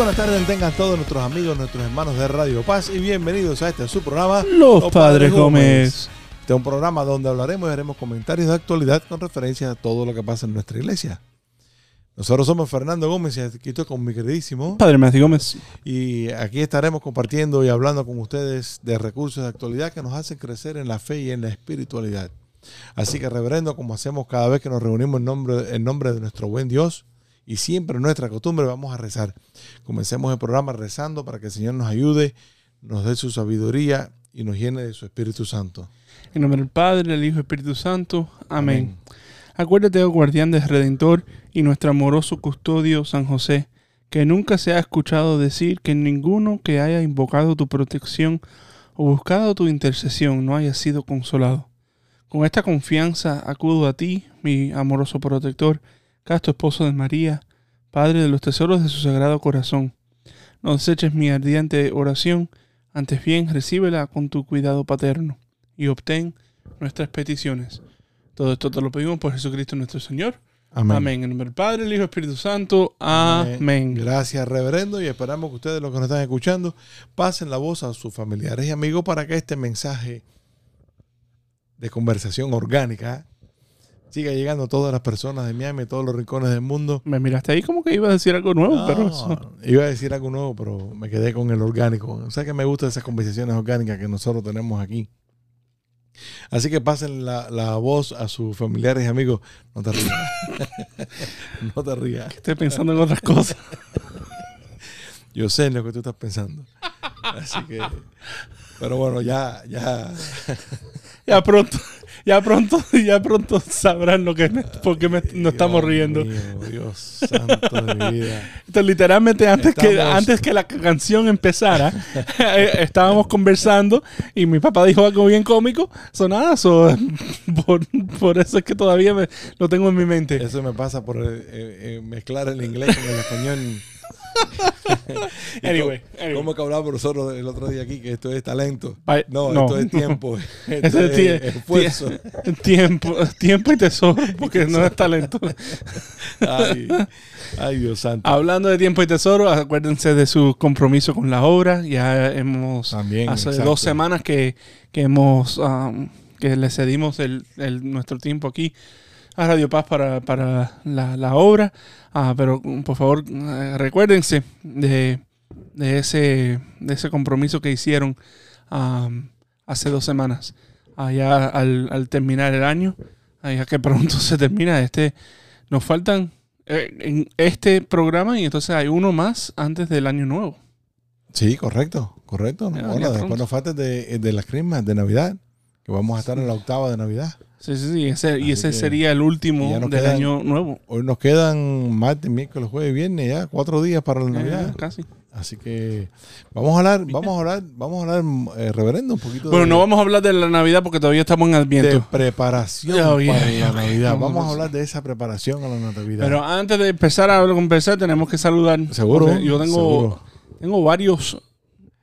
buenas tardes, tengan todos nuestros amigos, nuestros hermanos de Radio Paz y bienvenidos a este su programa Los Padres Gómez. Este es un programa donde hablaremos y haremos comentarios de actualidad con referencia a todo lo que pasa en nuestra iglesia. Nosotros somos Fernando Gómez y aquí estoy con mi queridísimo. Padre Matthew Gómez. Y aquí estaremos compartiendo y hablando con ustedes de recursos de actualidad que nos hacen crecer en la fe y en la espiritualidad. Así que, reverendo, como hacemos cada vez que nos reunimos en nombre, en nombre de nuestro buen Dios y siempre nuestra costumbre, vamos a rezar. Comencemos el programa rezando para que el Señor nos ayude, nos dé su sabiduría y nos llene de su Espíritu Santo. En nombre del Padre, del Hijo y Espíritu Santo. Amén. Acuérdate, oh guardián del Redentor y nuestro amoroso custodio San José, que nunca se ha escuchado decir que ninguno que haya invocado tu protección o buscado tu intercesión no haya sido consolado. Con esta confianza acudo a ti, mi amoroso protector, casto esposo de María, Padre de los tesoros de su sagrado corazón. No deseches mi ardiente oración, antes bien recíbela con tu cuidado paterno y obtén nuestras peticiones. Todo esto te lo pedimos por Jesucristo nuestro Señor. Amén. En nombre del Padre, el Hijo el Espíritu Santo. Amén. Gracias, reverendo, y esperamos que ustedes, los que nos están escuchando, pasen la voz a sus familiares y amigos para que este mensaje de conversación orgánica siga llegando todas las personas de Miami, todos los rincones del mundo. Me miraste ahí como que iba a decir algo nuevo, No, pero eso- iba a decir algo nuevo, pero me quedé con el orgánico. O sea que me gustan esas conversaciones orgánicas que nosotros tenemos aquí. Así que pasen la, la voz a sus familiares y amigos. No te rías. no te rías. estoy pensando en otras cosas. Yo sé en lo que tú estás pensando. Así que. Pero bueno, ya, ya. Ya pronto, ya pronto, ya pronto sabrán lo que me, por qué me- nos estamos Dios riendo. mío, Dios santo de vida. Esto literalmente antes que antes que la canción empezara, eh, estábamos conversando y mi papá dijo algo bien cómico. Sonaba so, por, por eso es que todavía me- lo tengo en mi mente. Eso me pasa por eh, eh, mezclar el inglés con el español. Anyway, anyway. ¿Cómo que hablábamos nosotros el otro día aquí? Que esto es talento. Ay, No, no, esto es no. tiempo. Ese Esto es es esfuerzo. Tiempo, tiempo y tesoro, porque no es talento. Ay, ay, Dios santo. Hablando de tiempo y tesoro, acuérdense de su compromiso con la obra. Ya hemos También, hace exacto. dos semanas que, que hemos um, que le cedimos el, el- nuestro tiempo aquí a Radio Paz para, para la, la obra. Ah, pero um, por favor, eh, recuérdense de, de ese, de ese compromiso que hicieron um, hace dos semanas. Allá al, al terminar el año, allá que pronto se termina este, nos faltan eh, en este programa y entonces hay uno más antes del año nuevo. Sí, correcto, correcto. Ya, Hola, ya después nos falta de, de las crismas de Navidad, que vamos a estar en la octava de Navidad. Sí, sí, sí. Ese, y ese sería el último del quedan- año nuevo. Hoy nos quedan martes, miércoles, jueves, viernes, ya cuatro días para la Navidad. casi. Así que vamos a hablar, vamos a hablar, vamos a hablar, eh, reverendo, un poquito Bueno, de, no vamos a hablar de la Navidad porque todavía estamos en de Adviento. preparación Oh, yeah, para yeah, la Navidad. vamos Vamos a- hablar de esa preparación a la Navidad. Pero antes de empezar a conversar, tenemos que saludar. Seguro, Yo tengo, seguro. tengo varios.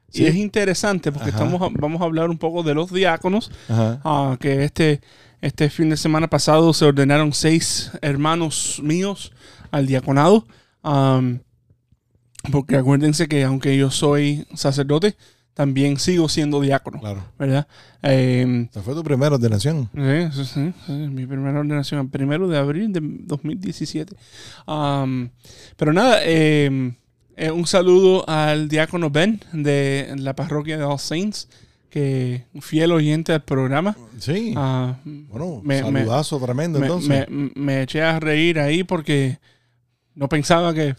Sí. Y es interesante porque Ajá. estamos vamos a hablar un poco de los diáconos. Ah, que este, este fin de semana pasado se ordenaron seis hermanos míos al diaconado. Am, porque acuérdense que aunque yo soy sacerdote, también sigo siendo diácono, Claro. ¿verdad? Em, Esa fue tu primera ordenación. Sí, sí, sí, sí, mi primera ordenación, el primero de abril de 2017. Am, pero nada, eh, eh, un saludo al diácono Ben de la parroquia de All Saints, que fiel oyente al programa. Sí. Ah, bueno, me- me- saludazo tremendo me, entonces. me eché a reír ahí porque no pensaba que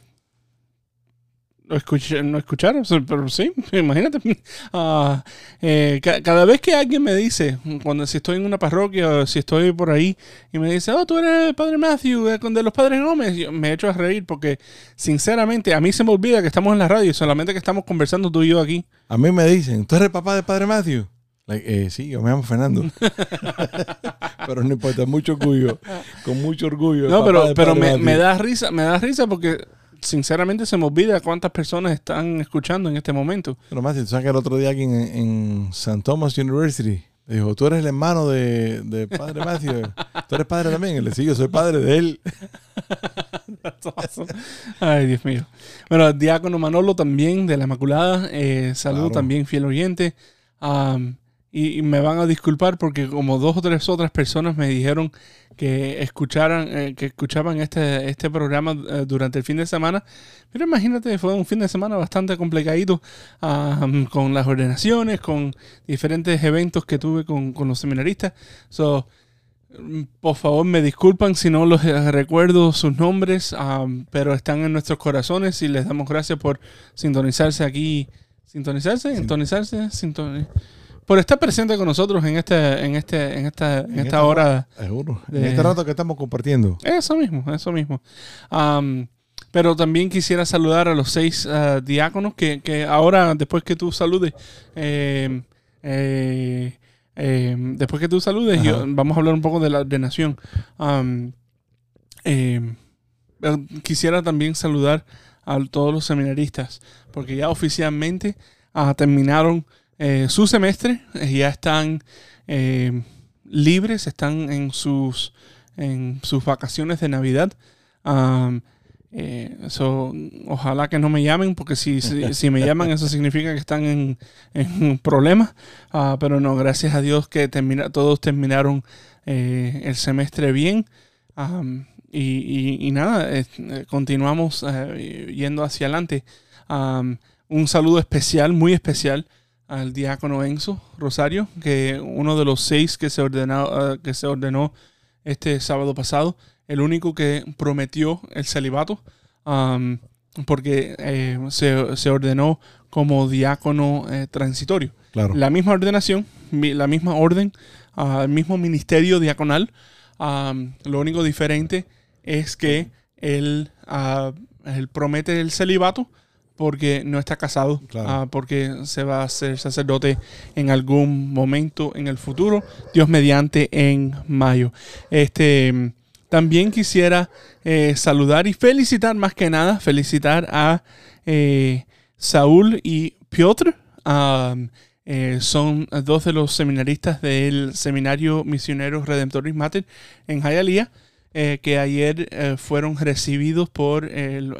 lo escuché- no escucharon, pero sí, imagínate. Ah, eh, ca- cada vez que alguien me dice, cuando si estoy en una parroquia o si estoy por ahí y me dice, oh, tú eres el padre Matthew, eh, de los padres Gómez, yo me echo a reír porque, sinceramente, a mí se me olvida que estamos en la radio y solamente que estamos conversando tú y yo aquí. A mí me dicen, ¿tú eres el papá de Padre Matthew? Like, eh, sí, yo me llamo Fernando. pero no importa, mucho orgullo. Con mucho orgullo. No, pero, pero me, me da risa, me da risa porque, sinceramente, se me olvida cuántas personas están escuchando en este momento. Pero Matthew, tú sabes que el otro día aquí en, en St. Thomas University, dijo, tú eres el hermano de, de Padre Matthew. ¿Tú eres padre también? Y le yo soy padre de él. That's awesome. Ay, Dios mío. Bueno, Diácono Manolo también de la Inmaculada. Eh, saludo Claro. también, fiel oyente. Am, y, y me van a disculpar porque como dos o tres otras personas me dijeron que escucharan, eh, que escuchaban este, este programa eh, durante el fin de semana. Pero imagínate, fue un fin de semana bastante complicadito am, con las ordenaciones, con diferentes eventos que tuve con, con los seminaristas. So, Por favor, me disculpan si no los eh, recuerdo sus nombres, am, pero están en nuestros corazones y les damos gracias por sintonizarse aquí. ¿Sintonizarse? ¿Sintonizarse? Sintoni- por estar presente con nosotros en este, en este, en esta, en En esta hora. Seguro. En De- este rato que estamos compartiendo. Eso mismo, eso mismo. Pero también quisiera saludar a los seis ah, diáconos que, que ahora, después que tú saludes, eh, eh, eh, después que tú saludes, yo- vamos a hablar un poco de la ordenación. Eh, quisiera también saludar a todos los seminaristas, porque ya oficialmente ah, terminaron eh, su semestre, eh, ya están eh, libres, están en sus, en sus vacaciones de Navidad. So, ojalá que no me llamen, porque si, si, si me llaman, eso significa que están en, en problemas. Ah, pero no, gracias a Dios que termina, todos terminaron el semestre bien. Y, y- nada, continuamos yendo hacia adelante. Un saludo especial, muy especial, al diácono Enzo Rosario, que uno de los seis que se ordenó, eh, que se ordenó este sábado pasado, el único que prometió el celibato, porque eh, se, se ordenó como diácono eh, transitorio. Claro. La misma ordenación, la misma orden, ah, el mismo ministerio diaconal. lo único diferente es que él, ah, él promete el celibato porque no está casado, Claro. ah, porque se va a hacer sacerdote en algún momento en el futuro, Dios mediante en mayo. Este, también quisiera eh, saludar y felicitar más que nada, felicitar a eh, Saúl y Piotr. Am, eh, son dos de los seminaristas del Seminario Misionero Redemptoris Mater en Hialeah, eh, que ayer eh, fueron recibidos por el,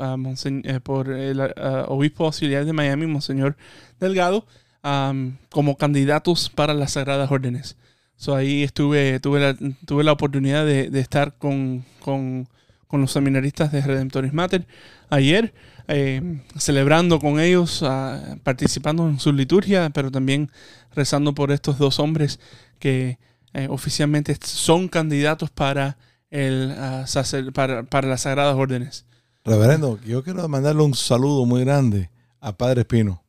eh, por el ah, obispo auxiliar de Miami, Monseñor Delgado, am, como candidatos para las Sagradas Órdenes. So, ahí estuve, tuve la, tuve la oportunidad de, de estar con, con- con los seminaristas de Redemptoris Mater ayer, eh, celebrando con ellos, ah, participando en su liturgia, pero también rezando por estos dos hombres que eh, oficialmente son candidatos para, el, ah, sacer- para, para las Sagradas Órdenes. Reverendo, yo quiero mandarle un saludo muy grande a Padre Espino.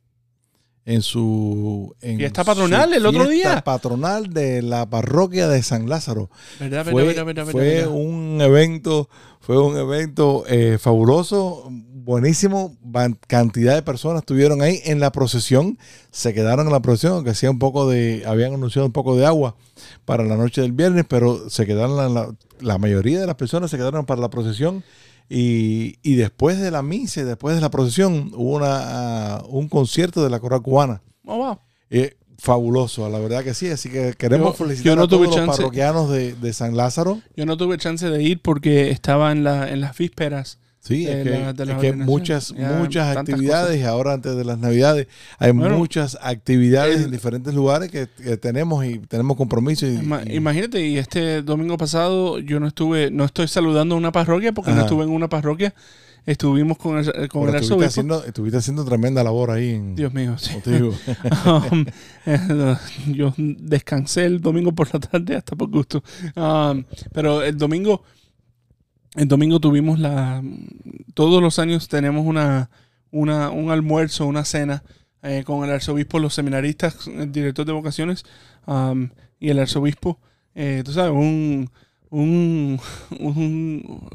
En su. En Fiesta patronal su el otro fiesta día. patronal de la parroquia de San Lázaro. ¿Verdad, Fue, verdad, verdad, fue un evento, fue un evento eh, fabuloso, buenísimo. Cantidad de personas estuvieron ahí en la procesión. Se quedaron en la procesión, aunque hacía un poco de, habían anunciado un poco de agua para la noche del viernes, pero se quedaron la, la- la mayoría de las personas se quedaron para la procesión. Y, y después de la misa, después de la procesión, hubo una, ah, un concierto de la coral cubana. Oh, wow. Eh, fabuloso, la verdad que sí. Así que queremos Yo- felicitar yo no a todos los parroquianos de, de San Lázaro. Yo no tuve chance de ir porque estaba en, la, en las vísperas. Sí, de es que, la- de la es que muchas, Ya, muchas actividades y ahora antes de las navidades hay Bueno, muchas actividades el- en diferentes lugares que, que tenemos y tenemos compromisos. Y, y- Imagínate, y este domingo pasado yo no estuve, no estoy saludando a una parroquia porque no estuve en una parroquia. Estuvimos con el, con pero el estuviste, arzobispo. haciendo, estuviste haciendo tremenda labor ahí. En, Dios mío, sí. Um, eh, yo descansé el domingo por la tarde hasta por gusto. Um, pero el domingo, el domingo tuvimos la, todos los años tenemos una, una, un almuerzo, una cena eh, con el arzobispo, los seminaristas, el director de vocaciones um, y el arzobispo. Eh, tú sabes, un, un, un-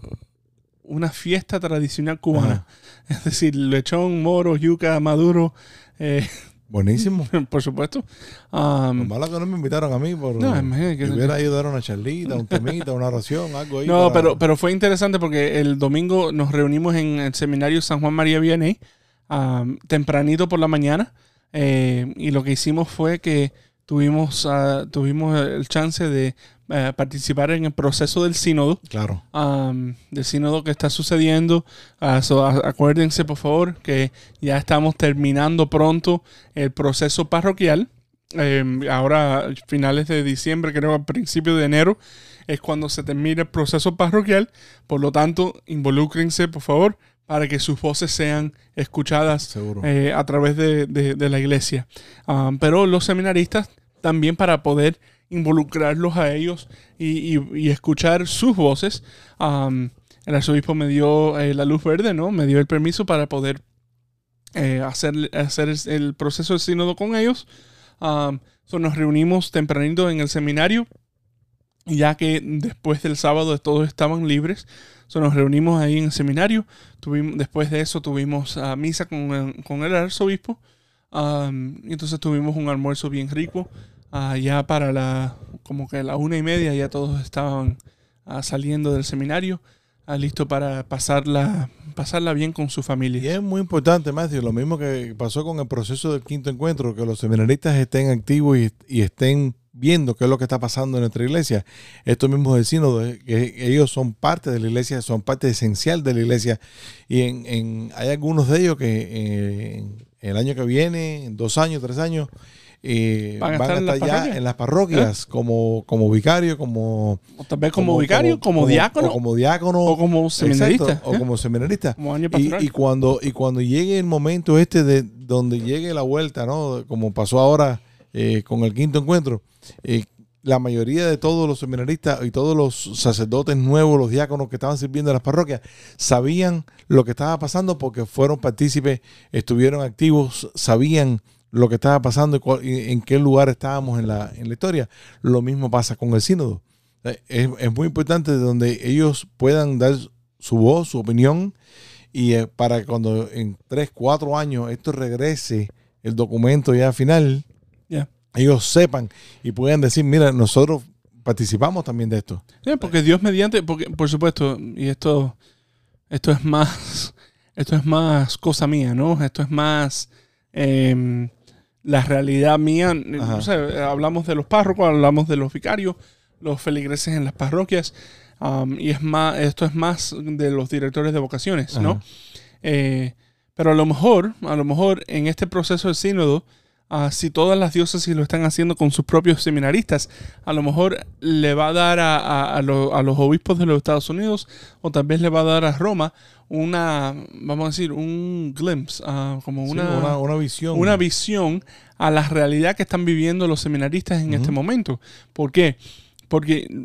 una fiesta tradicional cubana. Es decir, lechón, moro, yuca, maduro, eh, Buenísimo. por supuesto. Lo Um, malo que no me invitaron a mí por No, imagínate que- hubiera ido a una charlita, un temita, una oración, algo ahí. No, para- pero, pero fue interesante porque el domingo nos reunimos en el seminario San Juan María Vianney, am, tempranito por la mañana, eh, y lo que hicimos fue que tuvimos, ah, tuvimos el chance de eh, participar en el proceso del sínodo, Claro. del sínodo que está sucediendo. Ah, so, acuérdense, por favor, que ya estamos terminando pronto el proceso parroquial. Eh, ahora, finales de diciembre, creo, a principios de enero, es cuando se termina el proceso parroquial. Por lo tanto, involúcrense, por favor, para que sus voces sean escuchadas eh, a través de, de- de la iglesia. Pero los seminaristas también para poder involucrarlos a ellos y, escuchar sus voces. el arzobispo me dio eh, la luz verde, ¿no? Me dio el permiso para poder eh, hacer, hacer el- proceso del sínodo con ellos. Am, so nos reunimos tempranito en el seminario, ya que después del sábado todos estaban libres. So nos reunimos ahí en el seminario. Tuvimos, después de eso tuvimos ah, misa con con el arzobispo. Y entonces tuvimos un almuerzo bien rico. Ah, ya para la como que la una y media ya todos estaban ah, saliendo del seminario, ah, listo para pasarla, pasarla bien con su Y familia. es muy importante, Matthew, lo mismo que pasó con el proceso del quinto encuentro, que los seminaristas estén activos y, y estén viendo qué es lo que está pasando en nuestra iglesia. Estos mismos sínodo, eh, ellos son parte de la iglesia, son parte esencial de la iglesia. Y en, hay algunos de ellos que eh, el año que viene, en dos años, tres años, eh, Van a van a estar en estar, las ya en las parroquias como, como vicario, como, O tal vez como, vicario, como, diácono o como diácono, o como seminarista. exacto, o ¿eh? como seminarista. Como año Y, cuando y cuando llegue el momento este de donde llegue la vuelta, ¿no? Como pasó ahora eh, con el quinto encuentro, eh, la mayoría de todos los seminaristas y todos los sacerdotes nuevos, los diáconos que estaban sirviendo en las parroquias, sabían lo que estaba pasando porque fueron partícipes, estuvieron activos, sabían lo que estaba pasando y, cuál- y en qué lugar estábamos en la, en la historia. Lo mismo pasa con el sínodo. Eh, Es, es muy importante donde ellos puedan dar su voz, su opinión, y eh, para cuando en tres, cuatro años esto regrese, el documento ya final, ellos sepan y puedan decir, mira, nosotros participamos también de esto. Porque Dios mediante, porque por supuesto, y esto, esto es más, esto es más cosa mía, ¿no? Esto es más em, la realidad mía. Ajá. O sea, hablamos de los párrocos, hablamos de los vicarios, los feligreses en las parroquias, am, y es más, esto es más de los directores de vocaciones, ¿no? Eh, pero a lo mejor, a lo mejor en este proceso de sínodo, si todas las diócesis lo están haciendo con sus propios seminaristas, a lo mejor le va a dar a, a- a lo- a los obispos de los Estados Unidos o tal vez le va a dar a Roma una, vamos a decir, un glimpse, ah, como Sí, una, una, una visión. una visión a la realidad que están viviendo los seminaristas en este momento. ¿Por qué? Porque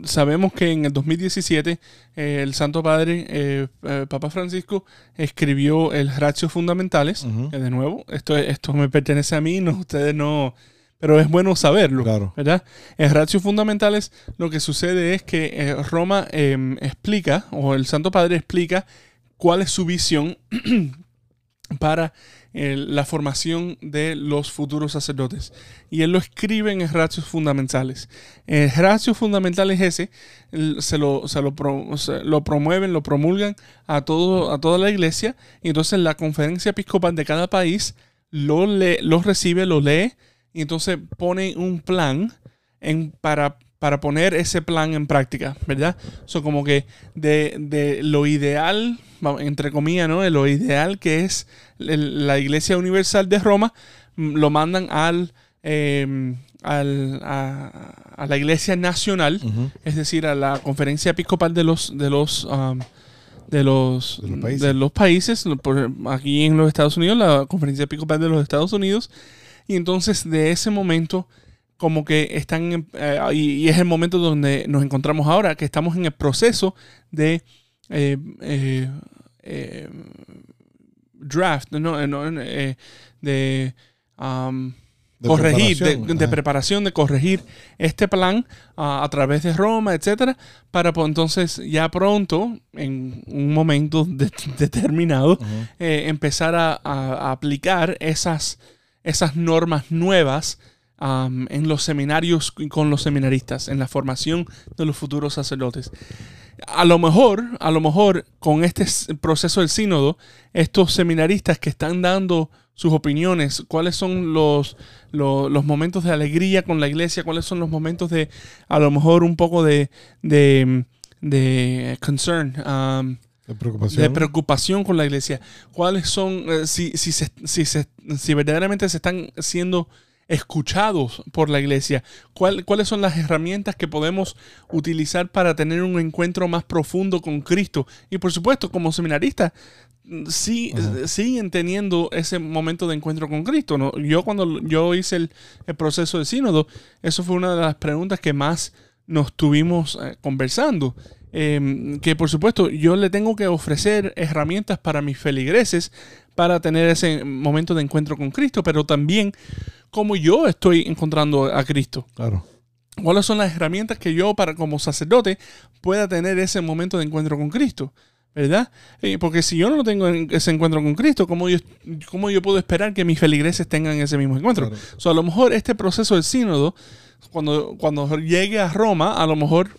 sabemos que en el 2017 eh, el Santo Padre, eh, eh, Papa Francisco, escribió el Ratio Fundamentales. Que de nuevo, esto, esto me pertenece a mí, no ustedes no... Pero es bueno saberlo, Claro. ¿verdad? En Ratio Fundamentales lo que sucede es que Roma eh, explica, o el Santo Padre explica, cuál es su visión para eh, la formación de los futuros sacerdotes. Y él lo escribe en Ratios Fundamentales. El Ratio Fundamental es ese, se lo, se lo, lo promueven, lo promulgan a, todo, a toda la iglesia. Y entonces la conferencia episcopal de cada país lo, lee, lo recibe, lo lee, y entonces pone un plan en, para, para poner ese plan en práctica, ¿verdad? So, como que de, de lo ideal, entre comillas, ¿no? De lo ideal que es la Iglesia Universal de Roma, mm, lo mandan al, eh, al- a, a la Iglesia Nacional, es decir, a la Conferencia Episcopal de los de los um, de los, De los países. de los países, por- aquí en los Estados Unidos, la Conferencia Episcopal de los Estados Unidos, y entonces de ese momento como que están eh, y, y es el momento donde nos encontramos ahora, que estamos en el proceso de eh, eh, draft, no, no, de um, De corregir, de, preparación, de preparación, de corregir este plan ah, a través de Roma, etcétera, para pues, entonces ya pronto, en un momento de- determinado, eh, empezar a, a- a aplicar esas, esas normas nuevas am, en los seminarios con los seminaristas, en la formación de los futuros sacerdotes. A lo mejor, a lo mejor con este proceso del sínodo, estos seminaristas que están dando sus opiniones, cuáles son los, lo- los momentos de alegría con la iglesia, cuáles son los momentos de, a lo mejor un poco de, de, de concern, um, De preocupación. de preocupación con la iglesia. ¿Cuáles son, eh, si, si, se- si, se- si verdaderamente se están siendo escuchados por la iglesia? ¿Cuál- ¿Cuáles son las herramientas que podemos utilizar para tener un encuentro más profundo con Cristo? Y por supuesto, como seminaristas, sí, siguen teniendo ese momento de encuentro con Cristo. ¿no? Yo cuando yo hice el, el proceso de sínodo, eso fue una de las preguntas que más nos tuvimos eh, conversando. Eh, que por supuesto yo le tengo que ofrecer herramientas para mis feligreses para tener ese momento de encuentro con Cristo, pero también cómo yo estoy encontrando a Cristo. Claro. ¿Cuáles son las herramientas que yo, para como sacerdote, pueda tener ese momento de encuentro con Cristo? ¿Verdad? Eh, porque si yo no tengo en- ese encuentro con Cristo, ¿cómo yo, cómo yo puedo esperar que mis feligreses tengan ese mismo encuentro? Claro. So, a lo mejor este proceso del sínodo, cuando, cuando llegue a Roma, a lo mejor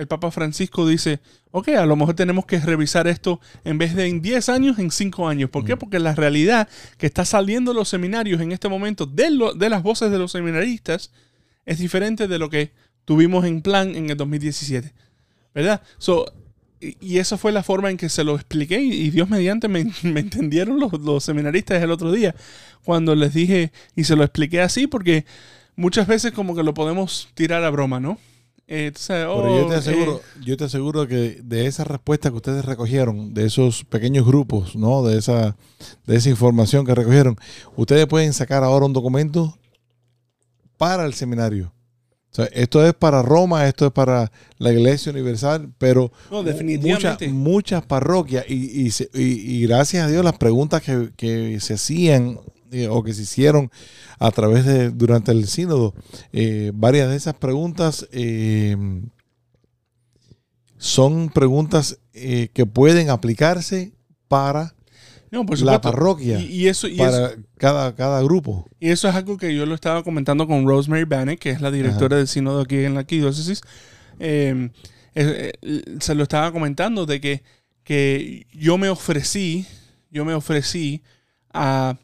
el Papa Francisco dice, ok, a lo mejor tenemos que revisar esto en vez de en 10 años, en 5 años. ¿Por qué? Porque la realidad que está saliendo de los seminarios en este momento, de, lo- de las voces de los seminaristas, es diferente de lo que tuvimos en plan en el 2017. ¿Verdad? So, y, esa fue la forma en que se lo expliqué y, y Dios mediante me, me entendieron los, los seminaristas el otro día cuando les dije y se lo expliqué así porque muchas veces como que lo podemos tirar a broma, ¿no? Eh, tú sabes, Pero yo oh, te aseguro, eh, yo te aseguro que de esa respuesta que ustedes recogieron, de esos pequeños grupos, ¿no? De esa, de esa información que recogieron, ustedes pueden sacar ahora un documento para el seminario. O sea, esto es para Roma, esto es para la Iglesia Universal, pero no, muchas, definitivamente. muchas parroquias y, y, y- y gracias a Dios las preguntas que, que se hacían eh, o que se hicieron a través de durante el sínodo, eh, varias de esas preguntas eh, son preguntas que pueden aplicarse para No, por la parroquia, Y, y eso, y, eso, para cada, cada grupo. y eso es algo que yo lo estaba comentando con Rosemary Bannett, que es la directora del sínodo aquí en la arquidiócesis. Eh, eh, se lo estaba comentando de que, que yo me ofrecí, yo me ofrecí a,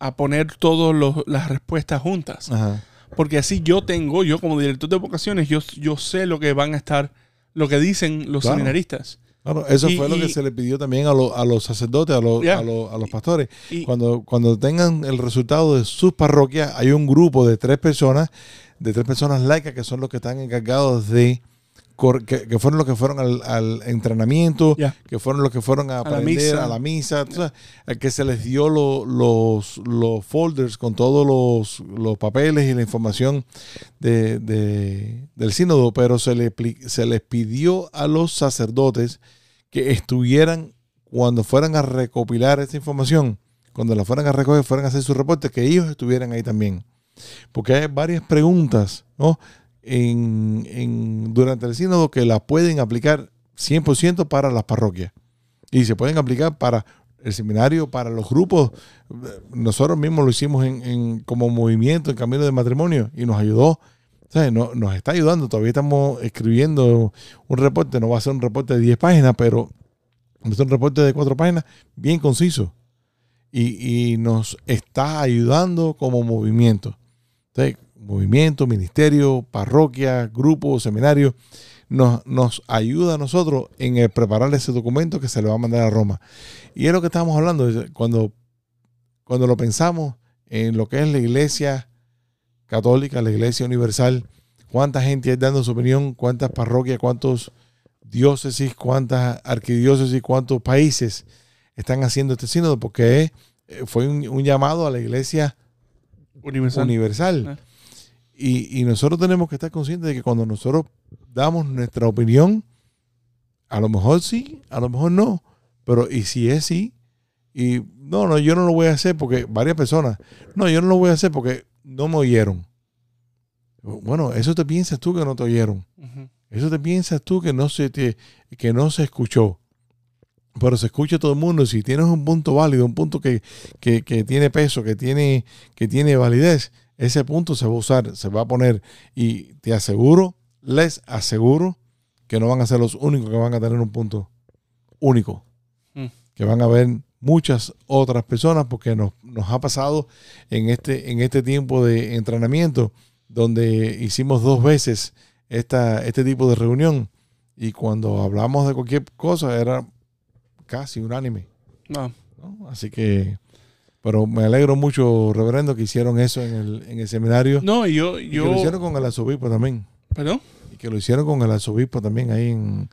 a poner todas las respuestas juntas. Ajá. Porque así yo tengo, yo como director de vocaciones, yo, yo sé lo que van a estar, lo que dicen los Claro. seminaristas. Claro, eso Y- fue lo que se le pidió también a, lo- a los sacerdotes, a, a, los- a los pastores. Y, Cuando, cuando tengan el resultado de sus parroquias, hay un grupo de tres personas, de tres personas laicas que son los que están encargados de, que, que fueron los que fueron al, al entrenamiento, que fueron los que fueron a la aprender misa. a la misa, sabes, al que se les dio lo- los, los folders con todos los, los papeles y la información de, de- del sínodo, pero se, le, pli- se les pidió a los sacerdotes que estuvieran cuando fueran a recopilar esta información, cuando la fueran a recoger, fueran a hacer su reporte, que ellos estuvieran ahí también. Porque hay varias preguntas ¿no? En, durante el sínodo que la pueden aplicar 100% para las parroquias. Y se pueden aplicar para el seminario, para los grupos. Nosotros mismos lo hicimos en, en- como movimiento en camino de matrimonio y nos ayudó. No- nos está ayudando. Todavía estamos escribiendo un reporte. No va a ser un reporte de 10 páginas, pero es un reporte de 4 páginas bien conciso. Y, nos está ayudando como movimiento. Movimiento, ministerio, parroquia, grupo, seminario, nos, nos ayuda a nosotros en el preparar ese documento que se le va a mandar a Roma. Y es lo que estamos hablando, cuando, cuando lo pensamos en lo que es la iglesia católica, la iglesia universal, cuánta gente hay dando su opinión, cuántas parroquias, cuántos diócesis, cuántas arquidiócesis, cuántos países están haciendo este sínodo, porque fue un, un llamado a la iglesia universal. universal. Ah. Y, y nosotros tenemos que estar conscientes de que cuando nosotros damos nuestra opinión, a lo mejor sí, a lo mejor no, pero y si es sí, Y no, no, yo no lo voy a hacer porque varias personas, no, yo no lo voy a hacer porque no me oyeron. Bueno, eso te piensas tú que no te oyeron. Eso te piensas tú que no se te, que no se escuchó. Pero se escucha todo el mundo. Si tienes un punto válido, un punto que, que, que tiene peso, que tiene, que tiene validez, ese punto se va a usar, se va a poner. Y te aseguro, les aseguro, que no van a ser los únicos que van a tener un punto único. Mm. Que van a haber muchas otras personas, porque nos, nos ha pasado en este, en este tiempo de entrenamiento, donde hicimos dos veces esta, este tipo de reunión. Y cuando hablamos de cualquier cosa, era casi unánime. No. ¿no? Así que, pero me alegro mucho, reverendo, que hicieron eso en el, en el seminario. No, y yo, y que lo hicieron yo, con el arzobispo también. perdón. Y que lo hicieron con el arzobispo también ahí en...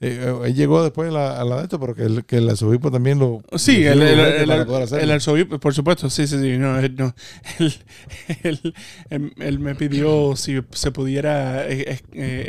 eh, eh, él llegó después a la, a la de esto, pero que el, que el arzobispo también lo... Sí, lo el, el, el- arzobispo, por supuesto, sí, sí, sí. No, él, no. Él, él- me pidió si se pudiera eh,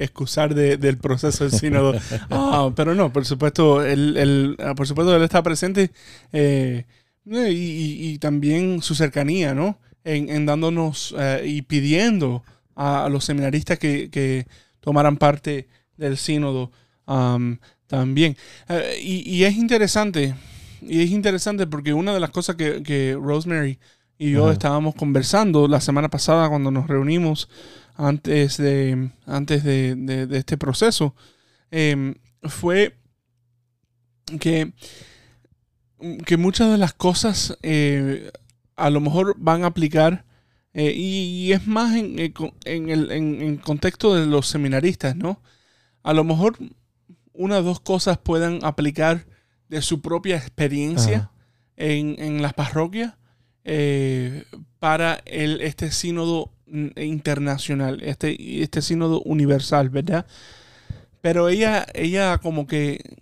excusar de- del proceso del sínodo. Ah, pero no, por supuesto, él, él- ah, por supuesto, él está presente eh, y, y- y también su cercanía, ¿no? En, en dándonos eh, y pidiendo a, a los seminaristas que, que tomaran parte del sínodo am, también. Eh, y, y es interesante, y es interesante porque una de las cosas que, que Rosemary y yo estábamos conversando la semana pasada cuando nos reunimos antes de, antes de, de- de este proceso, em, fue que, que muchas de las cosas eh, a lo mejor van a aplicar eh, y, y es más en, en co- en el en, en contexto de los seminaristas, ¿no? A lo mejor una o dos cosas puedan aplicar de su propia experiencia en, en las parroquias eh, para el, este sínodo mm, internacional, este, este sínodo universal, ¿verdad? Pero ella, ella como que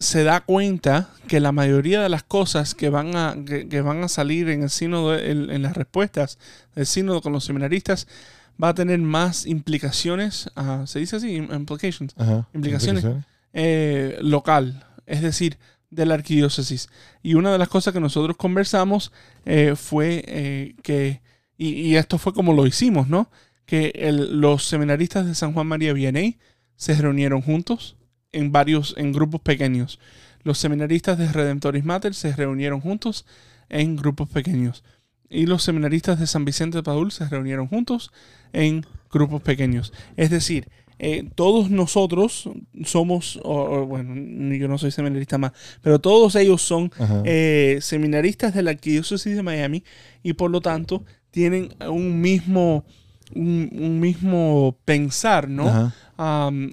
se da cuenta que la mayoría de las cosas que van a, que, que van a salir en el sínodo, en, en las respuestas del sínodo con los seminaristas, va a tener más implicaciones, ah, se dice así, implications, Ajá. implicaciones. eh, local, es decir, de la arquidiócesis. Y una de las cosas que nosotros conversamos eh, fue eh, que, y, y esto fue como lo hicimos, ¿no? Que el- los seminaristas de San Juan María Vianney se reunieron juntos en varios, en grupos pequeños. Los seminaristas de Redemptoris Mater se reunieron juntos en grupos pequeños. Y los seminaristas de San Vicente de Paul se reunieron juntos en grupos pequeños. Es decir, eh, todos nosotros somos, o- o, bueno, yo no soy seminarista más, pero todos ellos son eh, seminaristas de la Arquidiócesis de Miami y por lo tanto tienen un mismo, un, un mismo pensar, ¿no?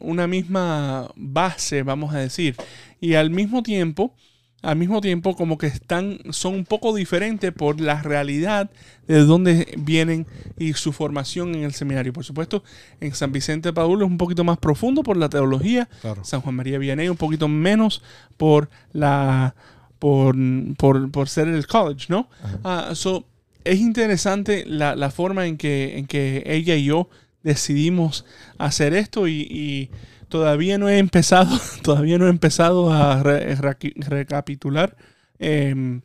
Una misma base, vamos a decir. Y al mismo tiempo, al mismo tiempo como que están, son un poco diferentes por la realidad de dónde vienen y su formación en el seminario. Por supuesto, en San Vicente de Paúl es un poquito más profundo por la teología, Claro. San Juan María Vianney un poquito menos por la por, por, por ser el college, ¿no? Ah, so, es interesante la, la forma en que, en que ella y yo decidimos hacer esto y, todavía no he empezado, todavía no he empezado a recapitular em,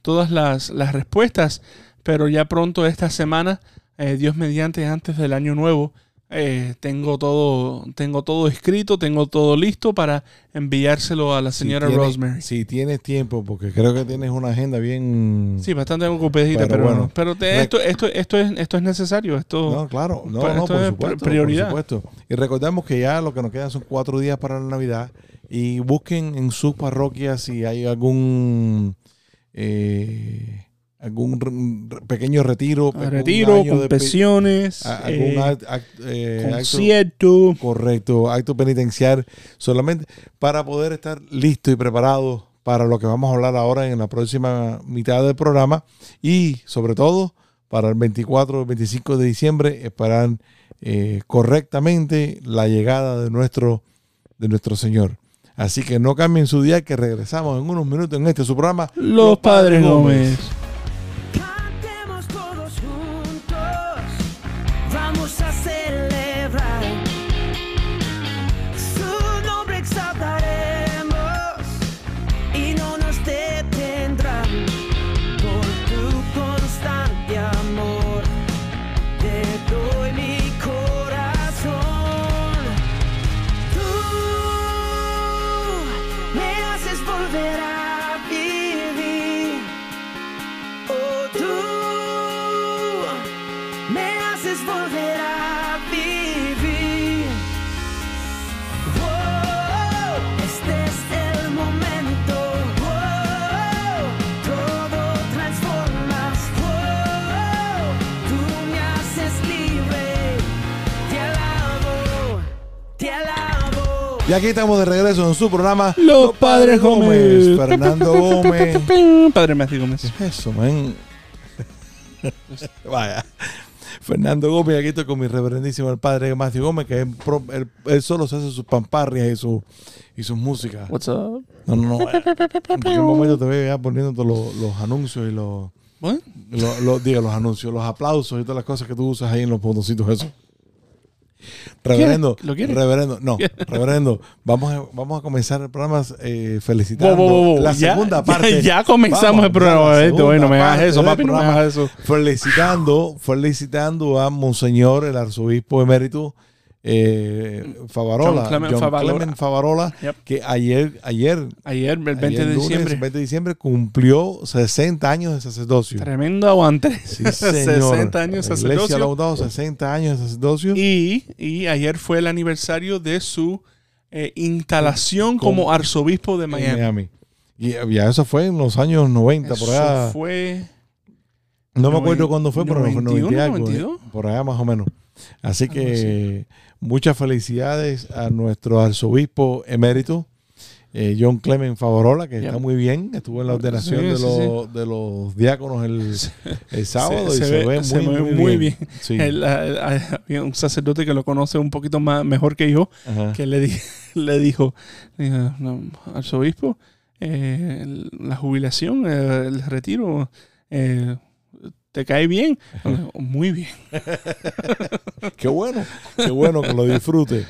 todas las, las respuestas, pero ya pronto esta semana, eh, Dios mediante, antes del año nuevo, eh, tengo todo, tengo todo escrito, tengo todo listo para enviárselo a la señora si Rosemary. Si tienes tiempo, porque creo que tienes una agenda bien... Sí, bastante ocupadita, Pero pero, bueno. pero te- esto, esto, esto, es, esto es necesario. Esto, No, claro, no, Pues no, esto por es supuesto, prioridad. por supuesto. Y recordemos que ya lo que nos quedan son cuatro días para la Navidad y busquen en sus parroquias si hay algún eh, algún re- pequeño retiro, algún retiro, confesiones, algún eh, act- act- eh, acto- concierto. correcto, acto penitencial, solamente para poder estar listo y preparado para lo que vamos a hablar ahora en la próxima mitad del programa y sobre todo para el 24 o 25 de diciembre esperar eh, correctamente la llegada de nuestro, de nuestro Señor. Así que no cambien su día que regresamos en unos minutos en este su programa. Los Padres Gómez. Y aquí estamos de regreso en su programa Los Padres Gómez. Fernando Gómez. Padre Matthew Gómez. Eso, man. Vaya. Fernando Gómez, aquí estoy con mi reverendísimo el padre Matthew Gómez, que él, pro- él- él solo se hace sus pamparrias y, su, y sus músicas. What's up? No, no, no. En cualquier momento te veo ya poniendo los, los anuncios y los, los, los anuncios, los aplausos y todas las cosas que tú usas ahí en los botoncitos esos. Reverendo, ¿Lo quieres? reverendo, no, reverendo, vamos a, vamos a comenzar el programa eh, felicitando Wow, wow, wow. la Ya- segunda ya- parte. Ya, comenzamos Vamos el programa. Bueno, no me hagas eso, papi. No me hagas eso. felicitando, felicitando a Monseñor, el arzobispo emérito eh, Favarola, John Clement John Favarola. Clement Favarola, Yep. que ayer, ayer, Ayer, el 20 ayer de lunes, diciembre. 20 de diciembre, cumplió 60 años de sacerdocio. Tremendo aguante. Sí, señor. 60 años de La sacerdocio. dado 60 años de sacerdocio. Y, y ayer fue el aniversario de su eh, instalación Como- como arzobispo de Miami. Miami. Y ya eso fue en los años 90, por Eso allá. fue. No me acuerdo cuándo fue, pero fue 91, 90 y algo, 92. eh, por allá más o menos. Así que muchas felicidades a nuestro arzobispo emérito, eh, John Clement Favarola, que Yep. está muy bien. Estuvo en la ordenación Sí, de, sí, los, de los diáconos el, el sábado se y se, ve- ve, se muy, ve muy, muy bien. bien. Sí. El, eh, eh, había un sacerdote que lo conoce un poquito más mejor que yo, Ajá. que le, le dijo, dijo, "No, arzobispo, eh, el- la jubilación, el retiro, eh, ¿te cae bien? Muy bien. Qué bueno, qué bueno que lo disfrute,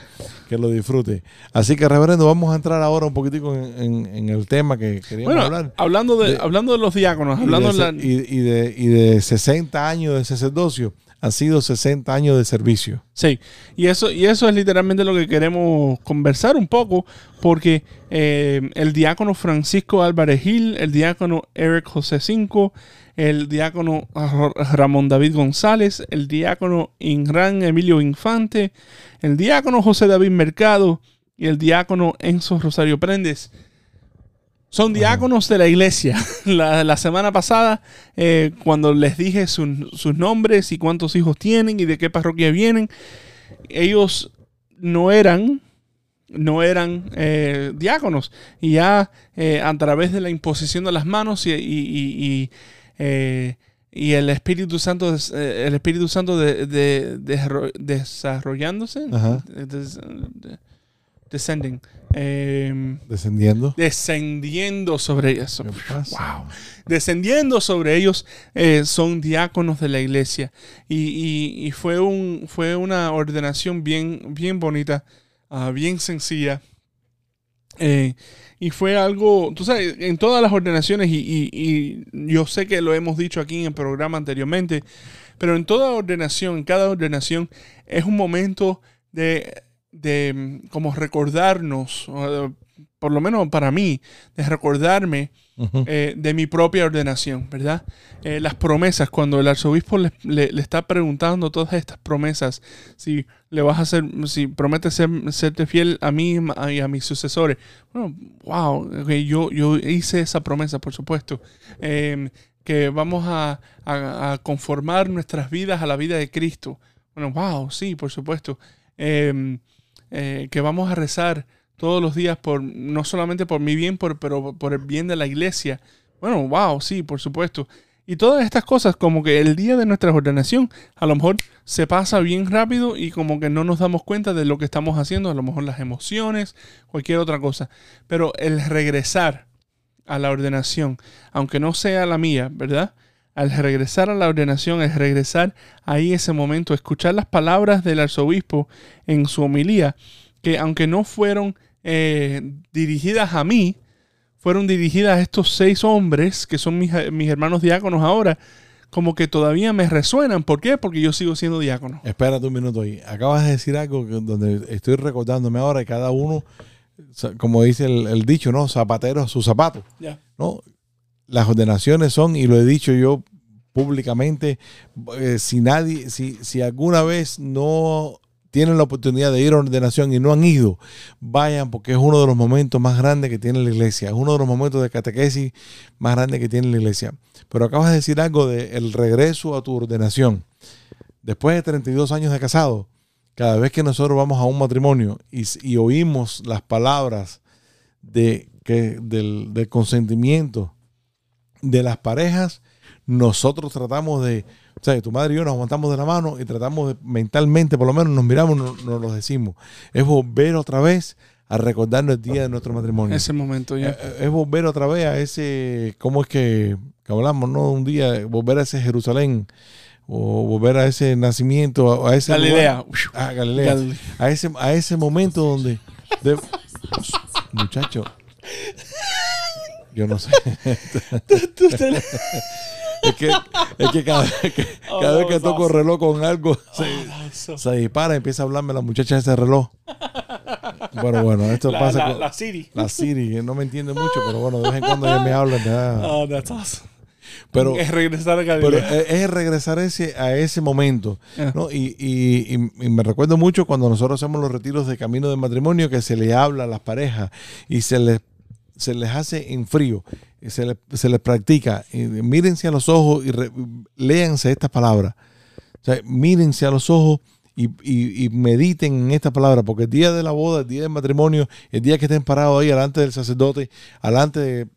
que lo disfrute. Así que, reverendo, vamos a entrar ahora un poquitico en, en- en el tema que queríamos Bueno, hablar. hablando de, De- hablando de los diáconos, Y hablando de, de la- y, y de, y de 60 años de sacerdocio, han sido 60 años de servicio. Sí, y eso, y eso es literalmente lo que queremos conversar un poco, porque eh, el diácono Francisco Álvarez Gil, el diácono Eric José Cinco, el diácono Ramón David González, el diácono Inran Emilio Infante, el diácono José David Mercado y el diácono Enzo Rosario Prendes. Son diáconos de la iglesia. La, la semana pasada, eh, cuando les dije sus- sus nombres y cuántos hijos tienen y de qué parroquia vienen, ellos no eran, no eran eh, diáconos. Y ya eh, a través de la imposición de las manos y, y- y- y, eh, y el Espíritu Santo, eh, el Espíritu Santo de, de- desarro- desarrollándose, Ajá. des- de- descending, em, Descendiendo. descendiendo sobre ellos. ¿Qué pasa? Wow. Descendiendo sobre ellos eh, son diáconos de la iglesia. Y, y- y fue, un, fue una ordenación bien, bien bonita, ah, bien sencilla. Eh, y fue algo, tú sabes, en todas las ordenaciones, y, y- y yo sé que lo hemos dicho aquí en el programa anteriormente, pero en toda ordenación, en cada ordenación, es un momento de, de mm, como recordarnos, por lo menos para mí, de recordarme Eh, de mi propia ordenación, ¿verdad? Eh, las promesas, cuando el arzobispo le, está preguntando todas estas promesas, si le vas a hacer, si prometes ser, serte fiel a mí y a mis sucesores. Bueno, wow, ok, yo, yo hice esa promesa, por supuesto. Eh, que vamos a, a- conformar nuestras vidas a la vida de Cristo. Bueno, wow, sí, por supuesto. Eh, eh, que vamos a rezar todos los días por no solamente por mi bien, por, pero por el bien de la iglesia. Bueno, wow, sí, por supuesto. Y todas estas cosas, como que el día de nuestra ordenación, a lo mejor se pasa bien rápido y como que no nos damos cuenta de lo que estamos haciendo, a lo mejor las emociones, cualquier otra cosa. Pero el regresar a la ordenación, aunque no sea la mía, ¿verdad? Al regresar a la ordenación, el regresar ahí ese momento, escuchar las palabras del arzobispo en su homilía, que aunque no fueron eh, dirigidas a mí, fueron dirigidas a estos seis hombres, que son mis, mis hermanos diáconos ahora, como que todavía me resuenan. ¿Por qué? Porque yo sigo siendo diácono. Espérate un minuto ahí. Acabas de decir algo que- donde estoy recordándome ahora y cada uno, como dice el, el dicho, ¿no? Zapatero a su zapato. Ya. ¿no? Las ordenaciones son, y lo he dicho yo públicamente. Eh, si nadie, si, si alguna vez no tienen la oportunidad de ir a ordenación y no han ido, vayan porque es uno de los momentos más grandes que tiene la iglesia, es uno de los momentos de catequesis más grandes que tiene la iglesia. Pero acabas de decir algo del regreso a tu ordenación. Después de 32 años de casado, cada vez que nosotros vamos a un matrimonio y, y oímos las palabras de, que, del, del consentimiento de las parejas, nosotros tratamos de, o sea, tu madre y yo nos aguantamos de la mano y tratamos de, mentalmente, por lo menos nos miramos, nos, nos lo decimos. Es volver otra vez a recordarnos el día de nuestro matrimonio. Ese momento Eh, ya. eh, es volver otra vez a ese, ¿cómo es que, que hablamos, no? Un día, volver a ese Jerusalén o volver a ese nacimiento, a, a ese Galilea. lugar. Ah, Galilea. Galilea. A ese, a ese momento donde, de- muchacho, yo no sé. Es que, es que cada, vez que, cada vez que toco reloj con algo, se, se dispara y empieza a hablarme la muchacha de ese reloj. Bueno, bueno, esto La, pasa la, con la Siri. la Siri, que no me entiende mucho, pero bueno, de vez en cuando ella me habla. da- Oh, that's awesome. Pero, es regresar a pero es es regresar ese, a ese momento. Ah. ¿no? Y, y- y- y me recuerdo mucho cuando nosotros hacemos los retiros de camino de matrimonio que se le habla a las parejas y se les, se les hace en frío, se les, les practica. Y mírense a los ojos y léanse estas palabras. O mírense a los ojos y, mediten en esta palabra, porque el día de la boda, el día del matrimonio, el día que estén parados ahí delante del sacerdote, delante de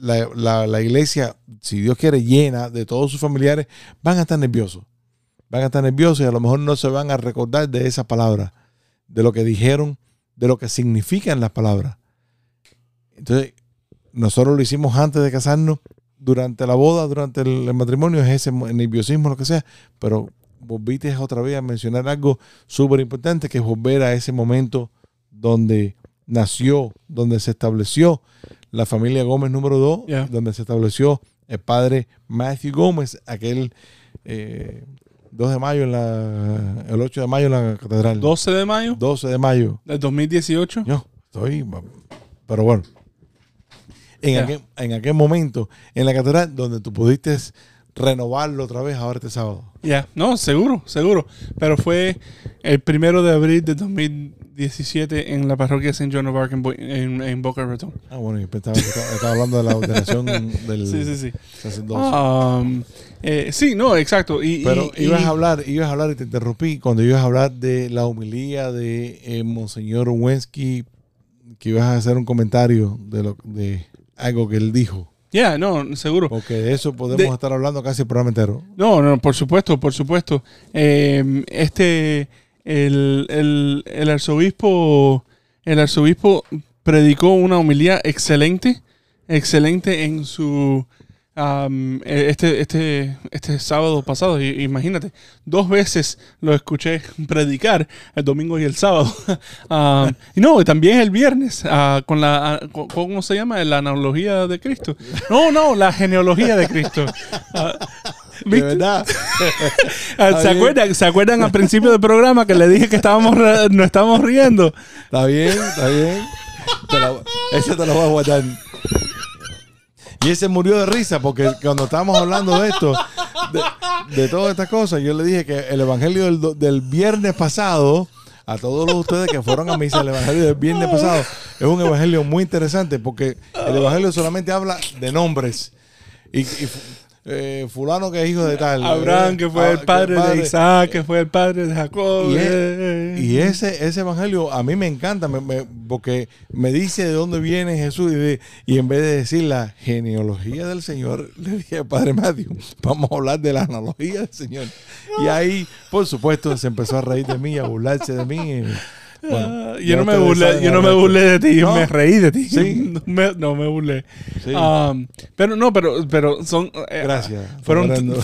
la iglesia, si Dios quiere, llena de todos sus familiares, van a estar nerviosos. Van a estar nerviosos y a lo mejor no se van a recordar de esa palabra, de lo que dijeron, de lo que significan las palabras. Entonces, nosotros lo hicimos antes de casarnos, durante la boda, durante el, el matrimonio, es ese mo- nerviosismo, lo que sea, pero volviste otra vez a mencionar algo súper importante, que es volver a ese momento donde nació, donde se estableció la familia Gómez número 2, Yeah. donde se estableció el padre Matthew Gómez, aquel eh, 2 de mayo, en la, el 8 de mayo en la catedral. 12 de mayo 12 de mayo. del 2018. Yo estoy, pero bueno. En, aquel, en aquel momento, en la catedral, donde tú pudiste renovarlo otra vez ahora este sábado. Ya, no, seguro, seguro. Pero fue el primero de abril de 2017 en la parroquia St. John of Arc en, en, en Boca Raton. Ah, bueno, yo estaba, estaba hablando de la ordenación del Sí, sí, sí. sacerdocio. Um, eh, sí, no, exacto. Y, Pero y- ibas y- a hablar, ibas a hablar y te interrumpí cuando ibas a hablar de la homilía de eh, Monseñor Wensky, que ibas a hacer un comentario de lo de algo que él dijo. Ya, no, seguro. Porque de eso podemos De- estar hablando casi el programa entero. No, no, por supuesto, por supuesto. Eh, este, el, el, el arzobispo, el arzobispo predicó una homilía excelente, excelente en su, eh, este, este, este sábado pasado. Imagínate, dos veces lo escuché predicar, el domingo y el sábado. Am, y no, también el viernes, ah, con la, co- ¿cómo se llama? La analogía de Cristo. No, no, la genealogía de Cristo. Ah, De verdad. ¿Se acuerdan, ¿Se acuerdan al principio del programa que le dije que estábamos nos estábamos riendo? Está bien, está bien. Te la- ese te lo voy a guardar. Y ese murió de risa porque cuando estábamos hablando de esto, de, todas estas cosas, yo le dije que el evangelio del, del viernes pasado, a todos los ustedes que fueron a misa, el evangelio del viernes pasado es un evangelio muy interesante porque el evangelio solamente habla de nombres. Y, eh, fulano que es hijo de tal. Abraham, eh, que fue ah, el padre de. Isaac, que fue el padre de Jacob. Y, es- eh, y ese, ese evangelio a mí me encanta me- me- porque me dice de dónde viene Jesús y, de- y en vez de decir la genealogía del Señor, le dije al Padre Matthew, vamos a hablar de la analogía del Señor. Y ahí, por supuesto, se empezó a reír de mí, a burlarse de mí. y, bueno, ah, yo no me burlé, yo no me burlé de ti, ¿No? me reí de ti. Sí. No me, no me burlé. Sí. Um, pero no, pero, pero son. eh, Gracias. Fueron.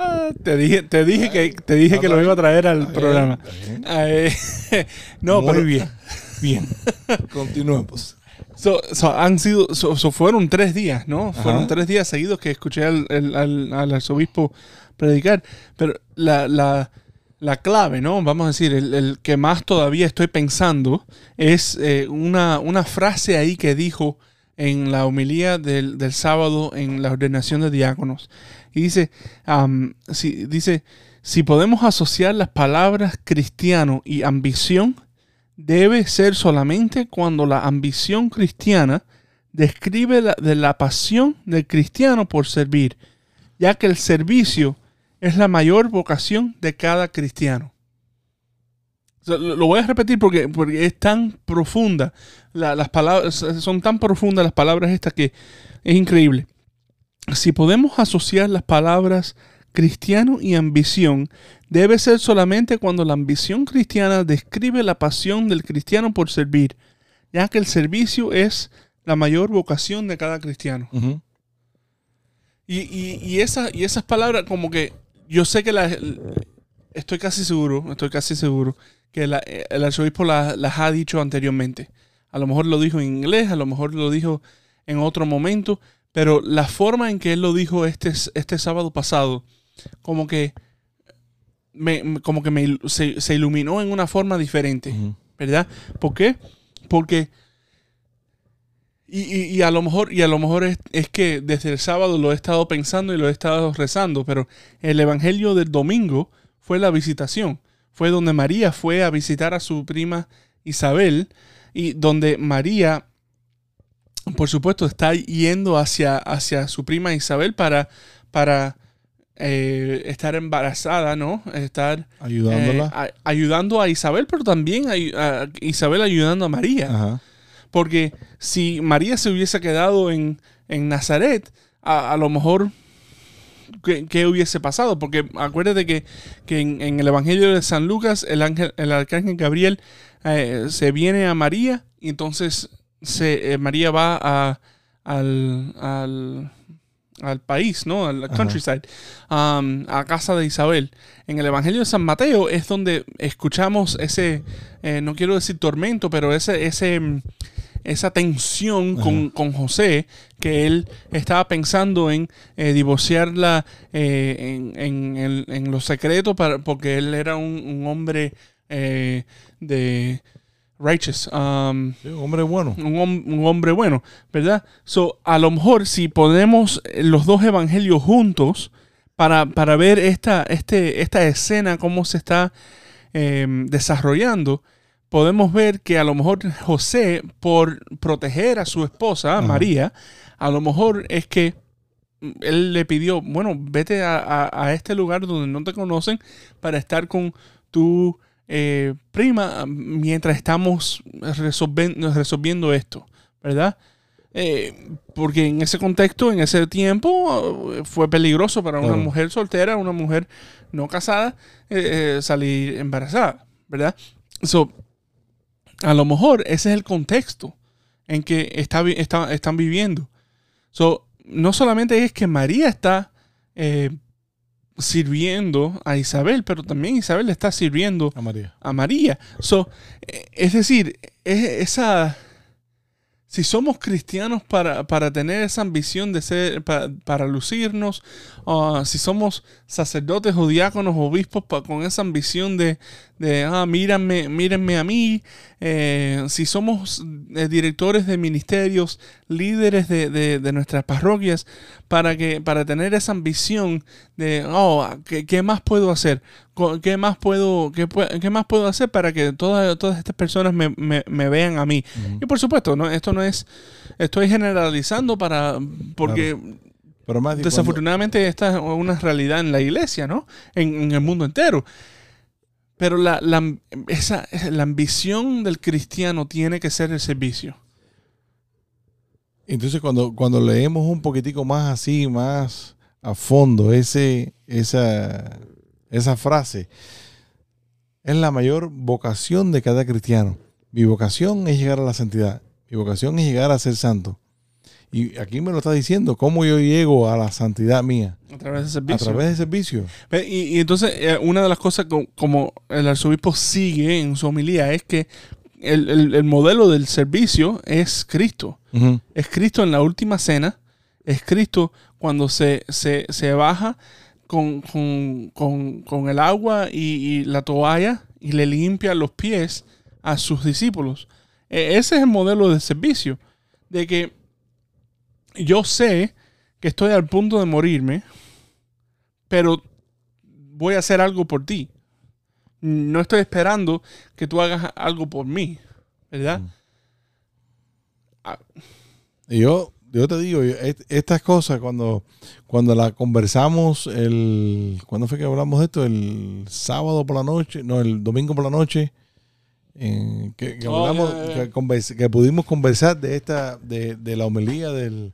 Ah, te dije, te dije que te dije que lo iba a traer al bien, programa. bien. Eh, no, Muy pero, bien. Bien. Continuemos. So, so, han sido, so fueron tres días, ¿no? Ajá. Fueron tres días seguidos que escuché al, al- al- al arzobispo predicar. Pero la, la, la clave, ¿no? Vamos a decir, el, que más todavía estoy pensando es eh, una, una frase ahí que dijo en la homilía del, del sábado en la ordenación de diáconos. Y dice, si, dice, si podemos asociar las palabras cristiano y ambición, debe ser solamente cuando la ambición cristiana describe la, de la pasión del cristiano por servir, ya que el servicio es la mayor vocación de cada cristiano. O sea, lo voy a repetir porque, porque es tan profunda, la- las palabras son tan profundas las palabras estas que es increíble. Si podemos asociar las palabras cristiano y ambición, debe ser solamente cuando la ambición cristiana describe la pasión del cristiano por servir, ya que el servicio es la mayor vocación de cada cristiano. Y, y- y esa- y esas palabras, como que yo sé que las. Estoy casi seguro, estoy casi seguro que la- el arzobispo la- las ha dicho anteriormente. A lo mejor lo dijo en inglés, a lo mejor lo dijo en otro momento, pero la forma en que él lo dijo este, este sábado pasado, como que. Me, como que me, se, se iluminó en una forma diferente. ¿verdad? ¿Por qué? Porque y, y- y a lo mejor y a lo mejor es, es que desde el sábado lo he estado pensando y lo he estado rezando, pero el evangelio del domingo fue la visitación, fue donde María fue a visitar a su prima Isabel y donde María por supuesto está yendo hacia, hacia su prima Isabel para para eh, estar embarazada, ¿no? Estar Ayudándola. eh, a- ayudando a Isabel, pero también a Isabel ayudando a María. Ajá. Porque si María se hubiese quedado en, en Nazaret, a, a lo mejor, ¿qué, qué hubiese pasado? Porque acuérdate que, que en, en el Evangelio de San Lucas, el, ángel, el arcángel Gabriel eh, se viene a María y entonces se, eh, María va a, al, al, al país, ¿no? Al countryside, um, a casa de Isabel. En el Evangelio de San Mateo es donde escuchamos ese, eh, no quiero decir tormento, pero ese, ese, esa tensión con, con José, que él estaba pensando en eh, divorciarla eh, en, en, en lo secreto para, porque él era un, un hombre eh, de righteous. um, Sí, un hombre bueno. un, hom- un hombre bueno, ¿verdad? So, a lo mejor si ponemos eh, los dos evangelios juntos para, para ver esta, este, esta escena, cómo se está eh, desarrollando, podemos ver que a lo mejor José, por proteger a su esposa, Ajá. María, a lo mejor es que él le pidió, bueno, vete a, a- a este lugar donde no te conocen para estar con tu eh, prima mientras estamos resolviendo esto, ¿verdad? Eh, porque en ese contexto, en ese tiempo, fue peligroso para una mujer soltera, una mujer no casada, eh, salir embarazada, ¿verdad? So, a lo mejor ese es el contexto en que está, están viviendo. So, no solamente es que María está eh, sirviendo a Isabel, pero también Isabel le está sirviendo A María. a María. So, eh, es decir, es esa. Si somos cristianos para, para tener esa ambición de ser, pa- para, lucirnos, ah, si somos sacerdotes o diáconos o obispos pa- con esa ambición de, de ah, mírenme, mírenme a mí, eh, si somos eh, directores de ministerios, líderes de, de- de nuestras parroquias, para, que, para tener esa ambición de, oh, ¿qué, qué más puedo hacer? ¿Qué más puedo, qué, qué más puedo hacer para que todas, todas estas personas me, me- me vean a mí? Y por supuesto, no, esto no es, estoy generalizando para, porque Pero más de cuando- desafortunadamente esta es una realidad en la iglesia, ¿no? En, en el mundo entero. Pero la, la, esa, la ambición del cristiano tiene que ser el servicio. Entonces cuando, cuando leemos un poquitico más así, más a fondo, ese, esa, esa frase, es la mayor vocación de cada cristiano. Mi vocación es llegar a la santidad. Mi vocación es llegar a ser santo. Y aquí me lo está diciendo, cómo yo llego a la santidad mía. A través del A servicio. través del servicio. Y, y entonces, eh, una de las cosas co- como el arzobispo sigue en su homilía es que el, el- el modelo del servicio es Cristo. Es Cristo en la última cena. Es Cristo cuando se, se, se baja con, con- con- con el agua y, y la toalla y le limpia los pies a sus discípulos. E- ese es el modelo de servicio. De que yo sé que estoy al punto de morirme, pero voy a hacer algo por ti. No estoy esperando que tú hagas algo por mí, ¿verdad? Mm. Ah, yo, yo te digo, estas cosas cuando, cuando la conversamos el, ¿cuándo fue que hablamos de esto? El sábado por la noche, no, el domingo por la noche, eh, que, que Oh, hablamos. Que, convers- que pudimos conversar de esta, de, de la homilía del,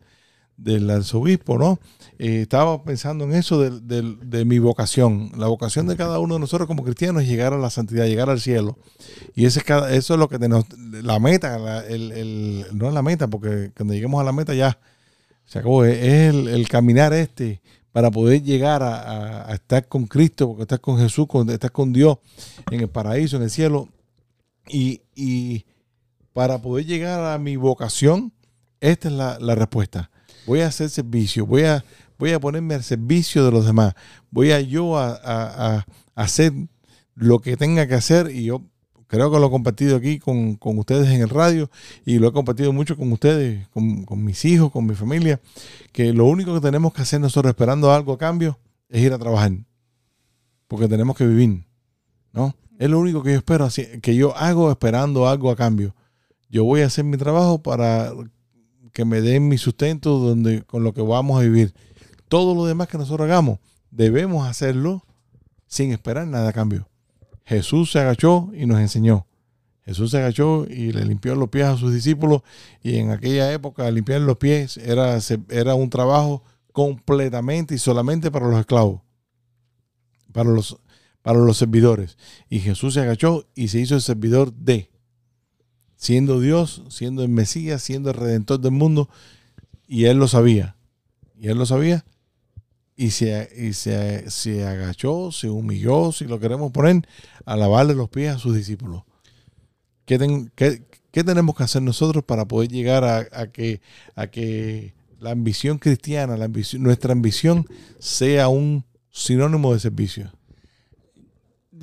del arzobispo, ¿no? Eh, estaba pensando en eso de, de- de mi vocación. La vocación de cada uno de nosotros como cristianos es llegar a la santidad, llegar al cielo. Y ese es cada, eso es lo que tenemos, la meta, la- el, el- no es la meta, porque cuando lleguemos a la meta ya se acabó. Es es el, el caminar este para poder llegar a, a- a estar con Cristo, porque estar con Jesús, con, estar con Dios en el paraíso, en el cielo. Y, para poder llegar a mi vocación, esta es la, la respuesta. Voy a hacer servicio, voy a, voy a ponerme al servicio de los demás, voy a yo a, a- a hacer lo que tenga que hacer y yo creo que lo he compartido aquí con, con ustedes en el radio y lo he compartido mucho con ustedes, con, con mis hijos, con mi familia, que lo único que tenemos que hacer nosotros esperando algo a cambio es ir a trabajar, porque tenemos que vivir, ¿no? Es lo único que yo espero, que yo hago esperando algo a cambio. Yo voy a hacer mi trabajo para que me den mi sustento donde, con lo que vamos a vivir. Todo lo demás que nosotros hagamos, debemos hacerlo sin esperar nada a cambio. Jesús se agachó y nos enseñó. Jesús se agachó y le limpió los pies a sus discípulos y en aquella época limpiar los pies era, era un trabajo completamente y solamente para los esclavos, para los, para los servidores. Y Jesús se agachó y se hizo el servidor de, siendo Dios, siendo el Mesías, siendo el Redentor del mundo, y él lo sabía. Y él lo sabía y se, y se, se agachó, se humilló, si lo queremos poner, a lavarle los pies a sus discípulos. ¿Qué, ten- qué- qué tenemos que hacer nosotros para poder llegar a, que, a que la ambición cristiana, la ambición- nuestra ambición, sea un sinónimo de servicio?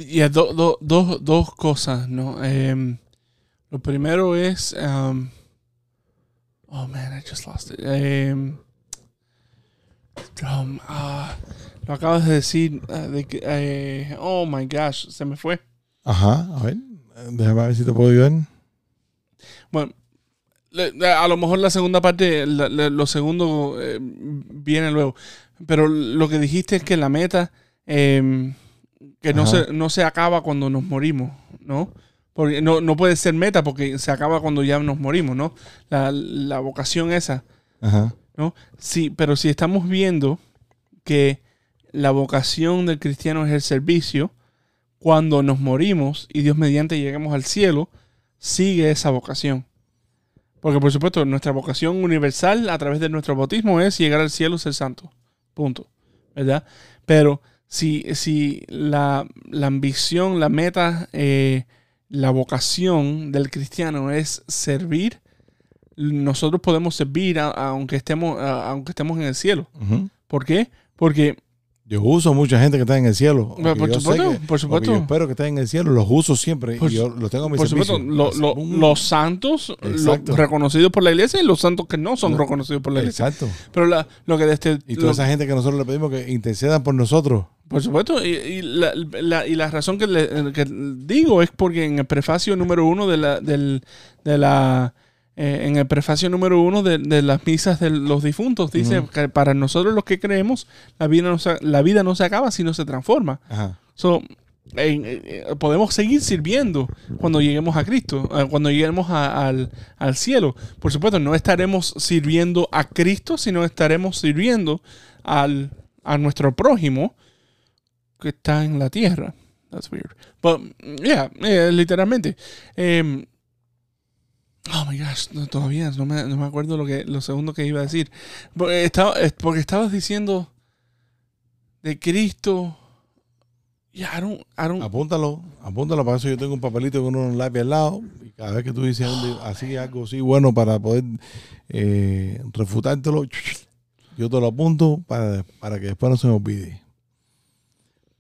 Y hay do- do- dos- dos cosas, ¿no? Em, lo primero es. um, oh man, I just lost it. Em, um, ah, lo acabas de decir. ah, de que, eh, oh my gosh, se me fue. Ajá, a ver, déjame ver si te puedo ayudar. Bueno, a lo mejor la segunda parte, la- la- lo segundo eh, viene luego. Pero lo que dijiste es que la meta, eh, que no se, no se acaba cuando nos morimos, ¿no? Porque no, no puede ser meta porque se acaba cuando ya nos morimos, ¿no? La, la vocación esa, Ajá, ¿no? Sí, pero si estamos viendo que la vocación del cristiano es el servicio, cuando nos morimos y Dios mediante lleguemos al cielo, sigue esa vocación. Porque por supuesto, nuestra vocación universal a través de nuestro bautismo es llegar al cielo y ser santo. Punto. ¿Verdad? Pero si, si la, la ambición, la meta, eh, la vocación del cristiano es servir, nosotros podemos servir a- aunque, estemos, a- aunque estemos en el cielo. ¿Por qué? Porque Yo uso mucha gente que está en el cielo. Por supuesto, que- por supuesto. Yo espero que estén en el cielo, los uso siempre Por y yo los tengo a mi Por servicio. supuesto, lo- lo- Un- los santos lo- Exacto. reconocidos por la iglesia y los santos que no son reconocidos por la iglesia. Exacto. Pero la- lo que desde, Y toda lo- esa gente que nosotros le pedimos que intercedan por nosotros. por supuesto, y, y la, la- y la razón que, le- que digo es porque en el prefacio número uno de la, del, de la eh, en el prefacio número uno de, de las misas de los difuntos dice Ujú. que para nosotros los que creemos la vida no se, la vida no se acaba sino se transforma. Ajá. So, en- eh, podemos seguir sirviendo cuando lleguemos a Cristo, eh, cuando lleguemos a- al, al cielo. Por supuesto, no estaremos sirviendo a Cristo, sino estaremos sirviendo al, a nuestro prójimo que está en la tierra. That's weird. But, yeah, eh, literalmente. Oh my gosh, no, todavía no me, no me acuerdo lo, que, lo segundo que iba a decir. Porque, estaba, es porque estabas diciendo de Cristo. Yeah, I don't, I don't- Apúntalo, apúntalo. Para eso yo tengo un papelito con un lápiz al lado. Y cada vez que tú dices di- así, algo así bueno para poder eh, refutártelo, yo te lo apunto para, para que después no se me olvide.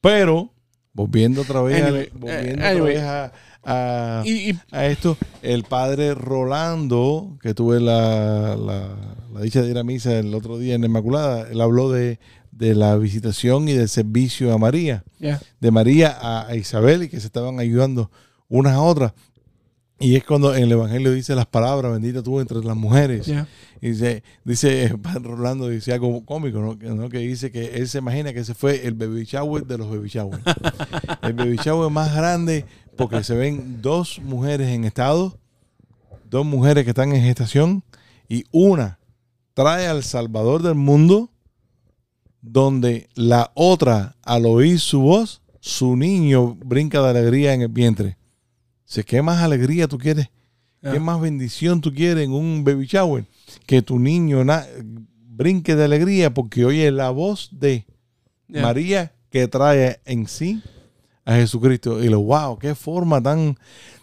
Pero Volviendo otra vez, Anyway, volviendo eh, anyway. otra vez a, a- Y, y- a esto, el padre Rolando, que tuve la, la- la dicha de ir a misa el otro día en la Inmaculada, él habló de, de la visitación y del servicio a María, ya. de María a, a Isabel y que se estaban ayudando unas a otras. Y es cuando en el Evangelio dice las palabras, bendita tú entre las mujeres. Ya. Y dice, dice Rolando, dice algo cómico, ¿no? Que, ¿no? que dice que él se imagina que ese fue el baby shower de los baby shower. el baby shower más grande porque se ven dos mujeres en estado, dos mujeres que están en gestación y una trae al Salvador del mundo donde la otra al oír su voz, su niño brinca de alegría en el vientre. ¿qué más alegría tú quieres? ¿Qué más bendición tú quieres en un baby shower? Que tu niño brinque de alegría porque oye la voz de. María que trae en sí a Jesucristo. Y lo, wow, qué forma tan,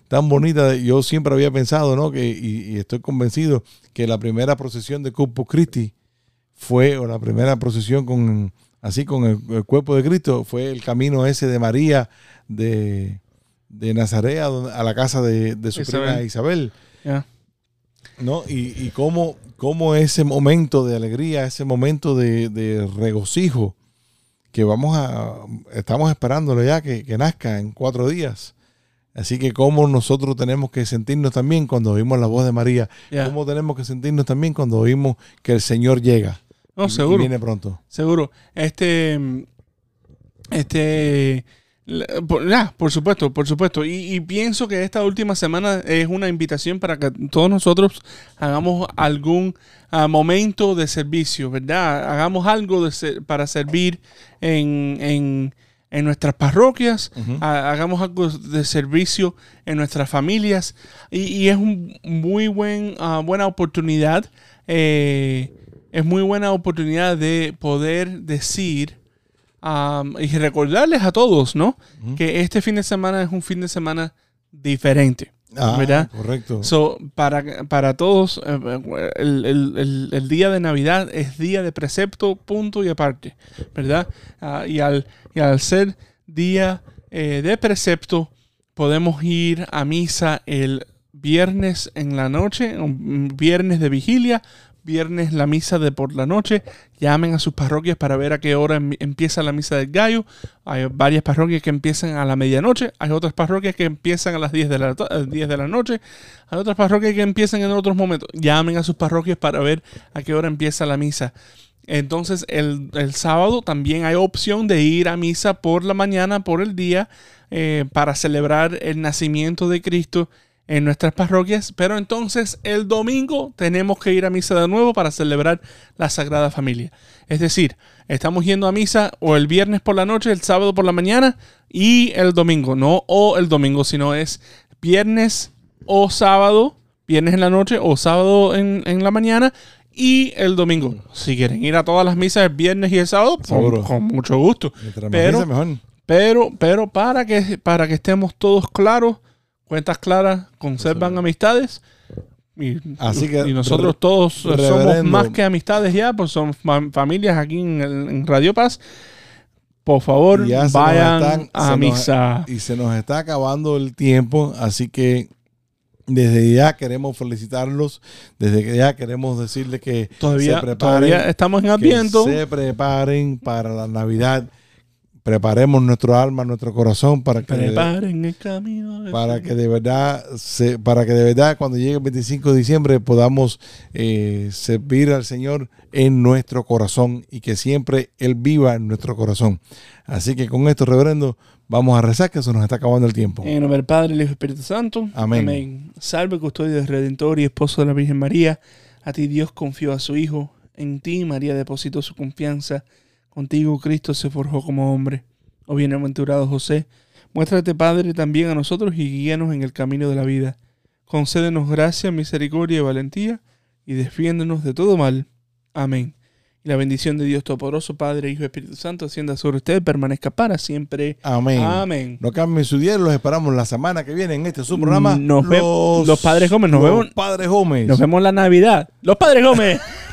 tan bonita. Yo siempre había pensado, ¿no? Que, y, y estoy convencido que la primera procesión de Corpus Christi fue, o la primera procesión con así con el, el cuerpo de Cristo, fue el camino ese de María de, de Nazaret a, la casa de, de su Isabel. prima Isabel. ¿no? Y, y cómo, cómo ese momento de alegría, ese momento de, de regocijo, que vamos a, estamos esperándolo ya que, que nazca en cuatro días. Así que cómo nosotros tenemos que sentirnos también cuando oímos la voz de María, Ya. cómo tenemos que sentirnos también cuando oímos que el Señor llega. No, y- y seguro. viene pronto. Seguro. Este. Este. por supuesto, por supuesto. Y, y pienso que esta última semana es una invitación para que todos nosotros hagamos algún ah, momento de servicio, ¿verdad? Hagamos algo de ser- para servir en, en- en nuestras parroquias, ha- hagamos algo de servicio en nuestras familias. Y, y es un muy buen, ah, buena oportunidad. eh, es muy buena oportunidad de poder decir um, y recordarles a todos, ¿no? Que este fin de semana es un fin de semana diferente. Ah, ¿verdad? Correcto. So, para, para todos, eh, el, el- el- el día de Navidad es día de precepto, punto y aparte, ¿verdad? Ah, y, al, y al ser día eh, de precepto, podemos ir a misa el viernes en la noche, un viernes de vigilia, viernes la misa de por la noche. Llamen a sus parroquias para ver a qué hora em- empieza la misa del gallo. Hay varias parroquias que empiezan a la medianoche. Hay otras parroquias que empiezan a las 10 de la, eh, 10 de la noche. Hay otras parroquias que empiezan en otros momentos. Llamen a sus parroquias para ver a qué hora empieza la misa. Entonces, el, el sábado también hay opción de ir a misa por la mañana, por el día, eh, para celebrar el nacimiento de Cristo en nuestras parroquias. Pero entonces, el domingo tenemos que ir a misa de nuevo para celebrar la Sagrada Familia. Es decir, estamos yendo a misa o el viernes por la noche, el sábado por la mañana y el domingo. No o el domingo, sino es viernes o sábado, viernes en la noche o sábado en, en la mañana y el domingo. Si quieren ir a todas las misas el viernes y el sábado, con, mucho gusto. Pero- mejor. Pero, pero para que, para que estemos todos claros, cuentas claras conservan amistades. Y, Así que, y nosotros todos somos más que amistades ya, pues son fam- familias aquí en, el- en Radio Paz. Por favor, ya vayan están- a nos- misa. y se nos está acabando el tiempo, así que desde ya queremos felicitarlos, desde ya queremos decirles que Todavía, se preparen, todavía estamos en Adviento. se preparen para la Navidad, preparemos nuestro alma, nuestro corazón para que Preparen el camino. del para que de verdad se, para que de verdad cuando llegue el 25 de diciembre podamos eh, servir al Señor en nuestro corazón y que siempre Él viva en nuestro corazón. Así que con esto, reverendo, vamos a rezar que se nos está acabando el tiempo. En nombre del Padre, el Hijo y Espíritu Santo. Amén. Salve, custodio del Redentor y esposo de la Virgen María. A ti Dios confió a su Hijo. En ti María depositó su confianza. Contigo Cristo se forjó como hombre. Oh bienaventurado José, muéstrate Padre también a nosotros y guíanos en el camino de la vida. Concédenos gracia, misericordia y valentía y defiéndonos de todo mal. Amén. Y la bendición de Dios Todopoderoso, Padre, Hijo y Espíritu Santo, ascienda sobre usted, permanezca para siempre. Amén. Amén. No cambien su día, los esperamos la semana que viene en este su programa. Nos vemos- los Padres Gómez, nos los vemos- Padres Gómez. Nos vemos la Navidad. Los Padres Gómez.